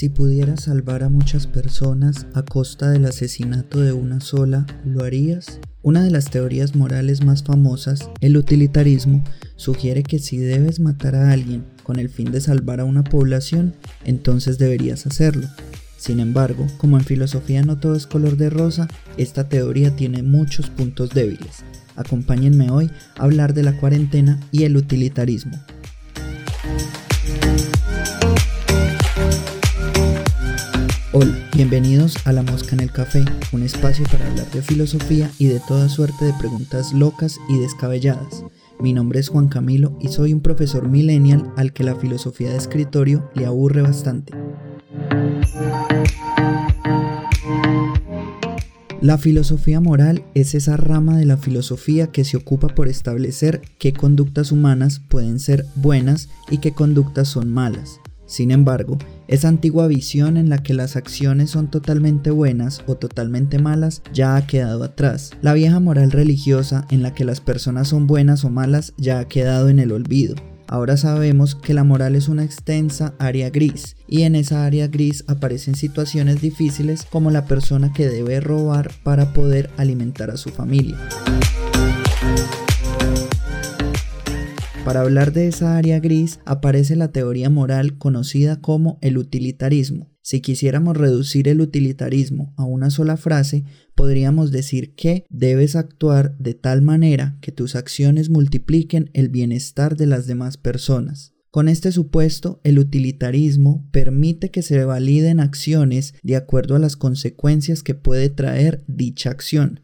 Si pudieras salvar a muchas personas a costa del asesinato de una sola, ¿lo harías? Una de las teorías morales más famosas, el utilitarismo, sugiere que si debes matar a alguien con el fin de salvar a una población, entonces deberías hacerlo. Sin embargo, como en filosofía no todo es color de rosa, esta teoría tiene muchos puntos débiles. Acompáñenme hoy a hablar de la cuarentena y el utilitarismo. Hola, bienvenidos a La Mosca en el Café, un espacio para hablar de filosofía y de toda suerte de preguntas locas y descabelladas. Mi nombre es Juan Camilo y soy un profesor millennial al que la filosofía de escritorio le aburre bastante. La filosofía moral es esa rama de la filosofía que se ocupa por establecer qué conductas humanas pueden ser buenas y qué conductas son malas. Sin embargo, esa antigua visión en la que las acciones son totalmente buenas o totalmente malas ya ha quedado atrás. La vieja moral religiosa en la que las personas son buenas o malas ya ha quedado en el olvido. Ahora sabemos que la moral es una extensa área gris y en esa área gris aparecen situaciones difíciles como la persona que debe robar para poder alimentar a su familia. Para hablar de esa área gris aparece la teoría moral conocida como el utilitarismo. Si quisiéramos reducir el utilitarismo a una sola frase, podríamos decir que debes actuar de tal manera que tus acciones multipliquen el bienestar de las demás personas. Con este supuesto, el utilitarismo permite que se validen acciones de acuerdo a las consecuencias que puede traer dicha acción.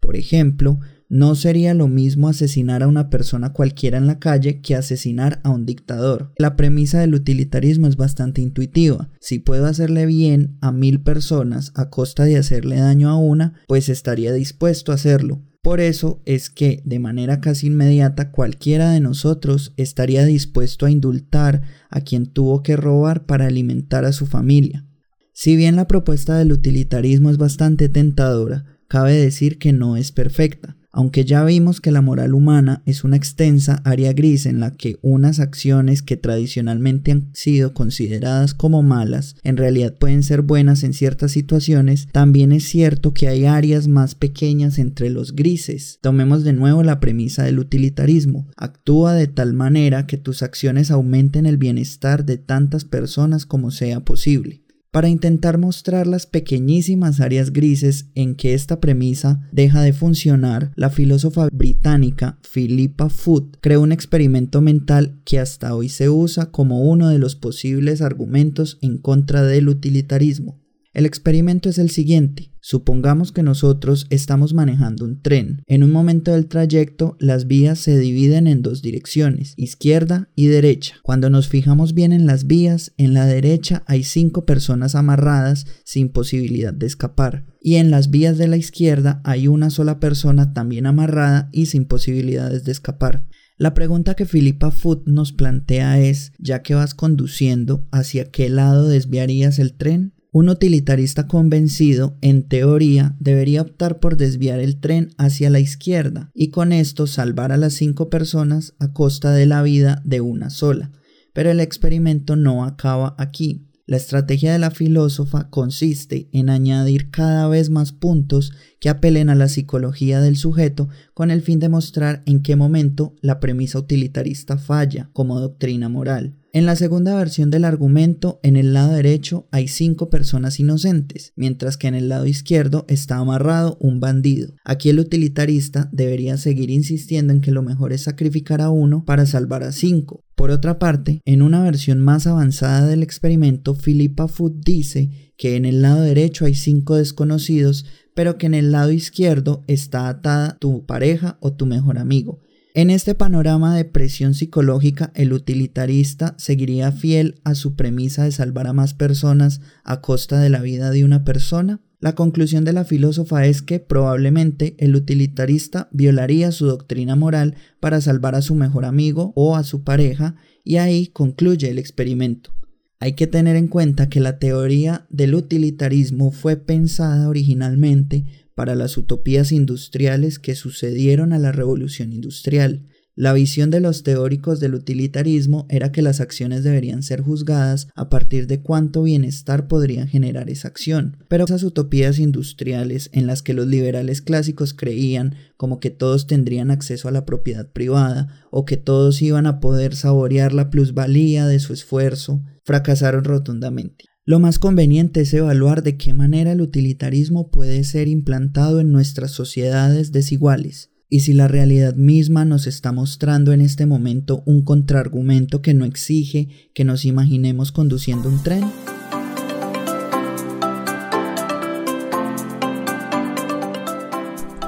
Por ejemplo, no sería lo mismo asesinar a una persona cualquiera en la calle que asesinar a un dictador. La premisa del utilitarismo es bastante intuitiva. Si puedo hacerle bien a mil personas a costa de hacerle daño a una, pues estaría dispuesto a hacerlo. Por eso es que, de manera casi inmediata, cualquiera de nosotros estaría dispuesto a indultar a quien tuvo que robar para alimentar a su familia. Si bien la propuesta del utilitarismo es bastante tentadora, cabe decir que no es perfecta. Aunque ya vimos que la moral humana es una extensa área gris en la que unas acciones que tradicionalmente han sido consideradas como malas en realidad pueden ser buenas en ciertas situaciones, también es cierto que hay áreas más pequeñas entre los grises. Tomemos de nuevo la premisa del utilitarismo. Actúa de tal manera que tus acciones aumenten el bienestar de tantas personas como sea posible para intentar mostrar las pequeñísimas áreas grises en que esta premisa deja de funcionar, la filósofa británica Philippa Foot creó un experimento mental que hasta hoy se usa como uno de los posibles argumentos en contra del utilitarismo. El experimento es el siguiente. Supongamos que nosotros estamos manejando un tren. En un momento del trayecto, las vías se dividen en dos direcciones, izquierda y derecha. Cuando nos fijamos bien en las vías, en la derecha hay cinco personas amarradas sin posibilidad de escapar. Y en las vías de la izquierda hay una sola persona también amarrada y sin posibilidades de escapar. La pregunta que Philippa Foot nos plantea es, ya que vas conduciendo, ¿hacia qué lado desviarías el tren? Un utilitarista convencido, en teoría, debería optar por desviar el tren hacia la izquierda y con esto salvar a las cinco personas a costa de la vida de una sola. Pero el experimento no acaba aquí. La estrategia de la filósofa consiste en añadir cada vez más puntos que apelen a la psicología del sujeto con el fin de mostrar en qué momento la premisa utilitarista falla como doctrina moral. En la segunda versión del argumento, en el lado derecho hay cinco personas inocentes, mientras que en el lado izquierdo está amarrado un bandido. Aquí el utilitarista debería seguir insistiendo en que lo mejor es sacrificar a uno para salvar a cinco. Por otra parte, en una versión más avanzada del experimento, Philippa Foot dice que en el lado derecho hay cinco desconocidos, pero que en el lado izquierdo está atada tu pareja o tu mejor amigo. En este panorama de presión psicológica, el utilitarista seguiría fiel a su premisa de salvar a más personas a costa de la vida de una persona. La conclusión de la filósofa es que probablemente el utilitarista violaría su doctrina moral para salvar a su mejor amigo o a su pareja y ahí concluye el experimento. Hay que tener en cuenta que la teoría del utilitarismo fue pensada originalmente para las utopías industriales que sucedieron a la revolución industrial. La visión de los teóricos del utilitarismo era que las acciones deberían ser juzgadas a partir de cuánto bienestar podrían generar esa acción. Pero esas utopías industriales en las que los liberales clásicos creían como que todos tendrían acceso a la propiedad privada o que todos iban a poder saborear la plusvalía de su esfuerzo, fracasaron rotundamente. Lo más conveniente es evaluar de qué manera el utilitarismo puede ser implantado en nuestras sociedades desiguales y si la realidad misma nos está mostrando en este momento un contraargumento que no exige que nos imaginemos conduciendo un tren.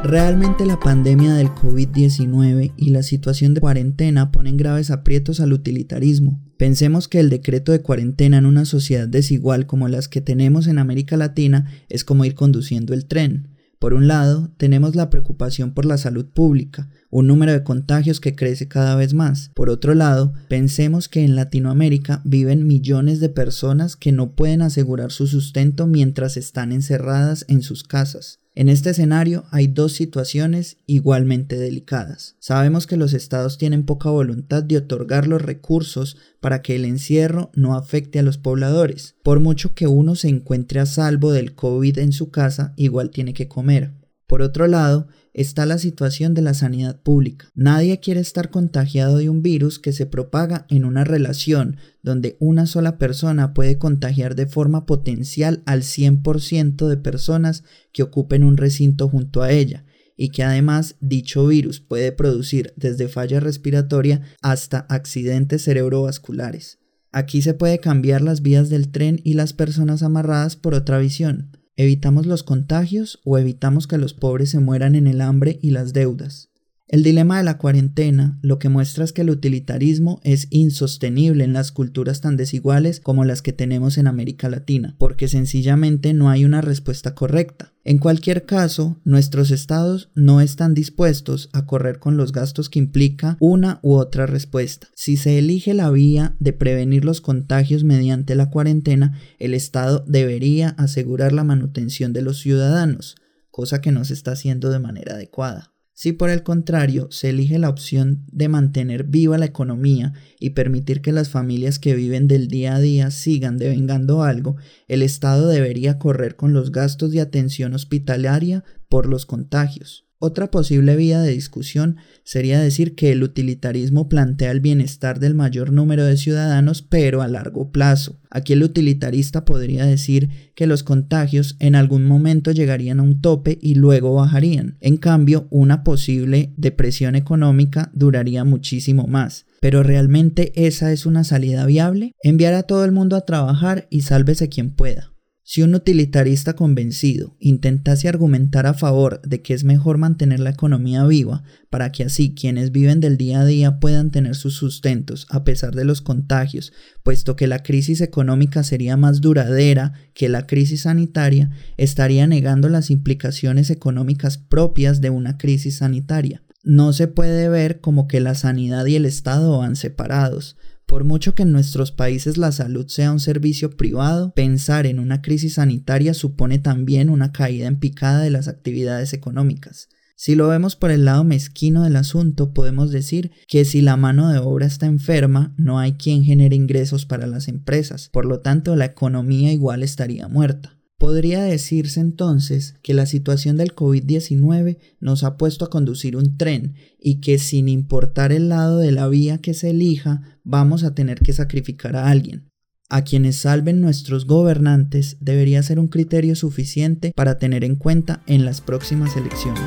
Realmente la pandemia del COVID-19 y la situación de cuarentena ponen graves aprietos al utilitarismo. Pensemos que el decreto de cuarentena en una sociedad desigual como las que tenemos en América Latina es como ir conduciendo el tren. Por un lado, tenemos la preocupación por la salud pública, un número de contagios que crece cada vez más. Por otro lado, pensemos que en Latinoamérica viven millones de personas que no pueden asegurar su sustento mientras están encerradas en sus casas. En este escenario hay dos situaciones igualmente delicadas. Sabemos que los estados tienen poca voluntad de otorgar los recursos para que el encierro no afecte a los pobladores. Por mucho que uno se encuentre a salvo del COVID en su casa, igual tiene que comer. Por otro lado, está la situación de la sanidad pública. Nadie quiere estar contagiado de un virus que se propaga en una relación donde una sola persona puede contagiar de forma potencial al 100% de personas que ocupen un recinto junto a ella y que además dicho virus puede producir desde falla respiratoria hasta accidentes cerebrovasculares. Aquí se puede cambiar las vías del tren y las personas amarradas por otra visión. ¿Evitamos los contagios o evitamos que los pobres se mueran en el hambre y las deudas? El dilema de la cuarentena lo que muestra es que el utilitarismo es insostenible en las culturas tan desiguales como las que tenemos en América Latina, porque sencillamente no hay una respuesta correcta. En cualquier caso, nuestros estados no están dispuestos a correr con los gastos que implica una u otra respuesta. Si se elige la vía de prevenir los contagios mediante la cuarentena, el estado debería asegurar la manutención de los ciudadanos, cosa que no se está haciendo de manera adecuada. Si por el contrario se elige la opción de mantener viva la economía y permitir que las familias que viven del día a día sigan devengando algo, el Estado debería correr con los gastos de atención hospitalaria por los contagios. Otra posible vía de discusión sería decir que el utilitarismo plantea el bienestar del mayor número de ciudadanos pero a largo plazo. Aquí el utilitarista podría decir que los contagios en algún momento llegarían a un tope y luego bajarían. En cambio, una posible depresión económica duraría muchísimo más. Pero ¿realmente esa es una salida viable? Enviar a todo el mundo a trabajar y sálvese quien pueda. Si un utilitarista convencido intentase argumentar a favor de que es mejor mantener la economía viva para que así quienes viven del día a día puedan tener sus sustentos a pesar de los contagios, puesto que la crisis económica sería más duradera que la crisis sanitaria, estaría negando las implicaciones económicas propias de una crisis sanitaria. No se puede ver como que la sanidad y el Estado van separados, por mucho que en nuestros países la salud sea un servicio privado, pensar en una crisis sanitaria supone también una caída en picada de las actividades económicas. Si lo vemos por el lado mezquino del asunto, podemos decir que si la mano de obra está enferma, no hay quien genere ingresos para las empresas, por lo tanto la economía igual estaría muerta. Podría decirse entonces que la situación del COVID-19 nos ha puesto a conducir un tren y que sin importar el lado de la vía que se elija, vamos a tener que sacrificar a alguien. A quienes salven nuestros gobernantes debería ser un criterio suficiente para tener en cuenta en las próximas elecciones.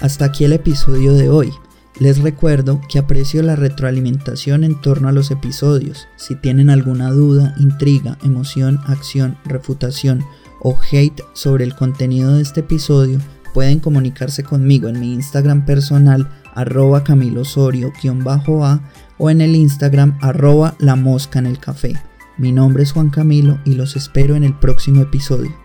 Hasta aquí el episodio de hoy. Les recuerdo que aprecio la retroalimentación en torno a los episodios. Si tienen alguna duda, intriga, emoción, acción, refutación o hate sobre el contenido de este episodio, pueden comunicarse conmigo en mi Instagram personal arroba camilosorio-a o en el Instagram arroba la mosca en el café. Mi nombre es Juan Camilo y los espero en el próximo episodio.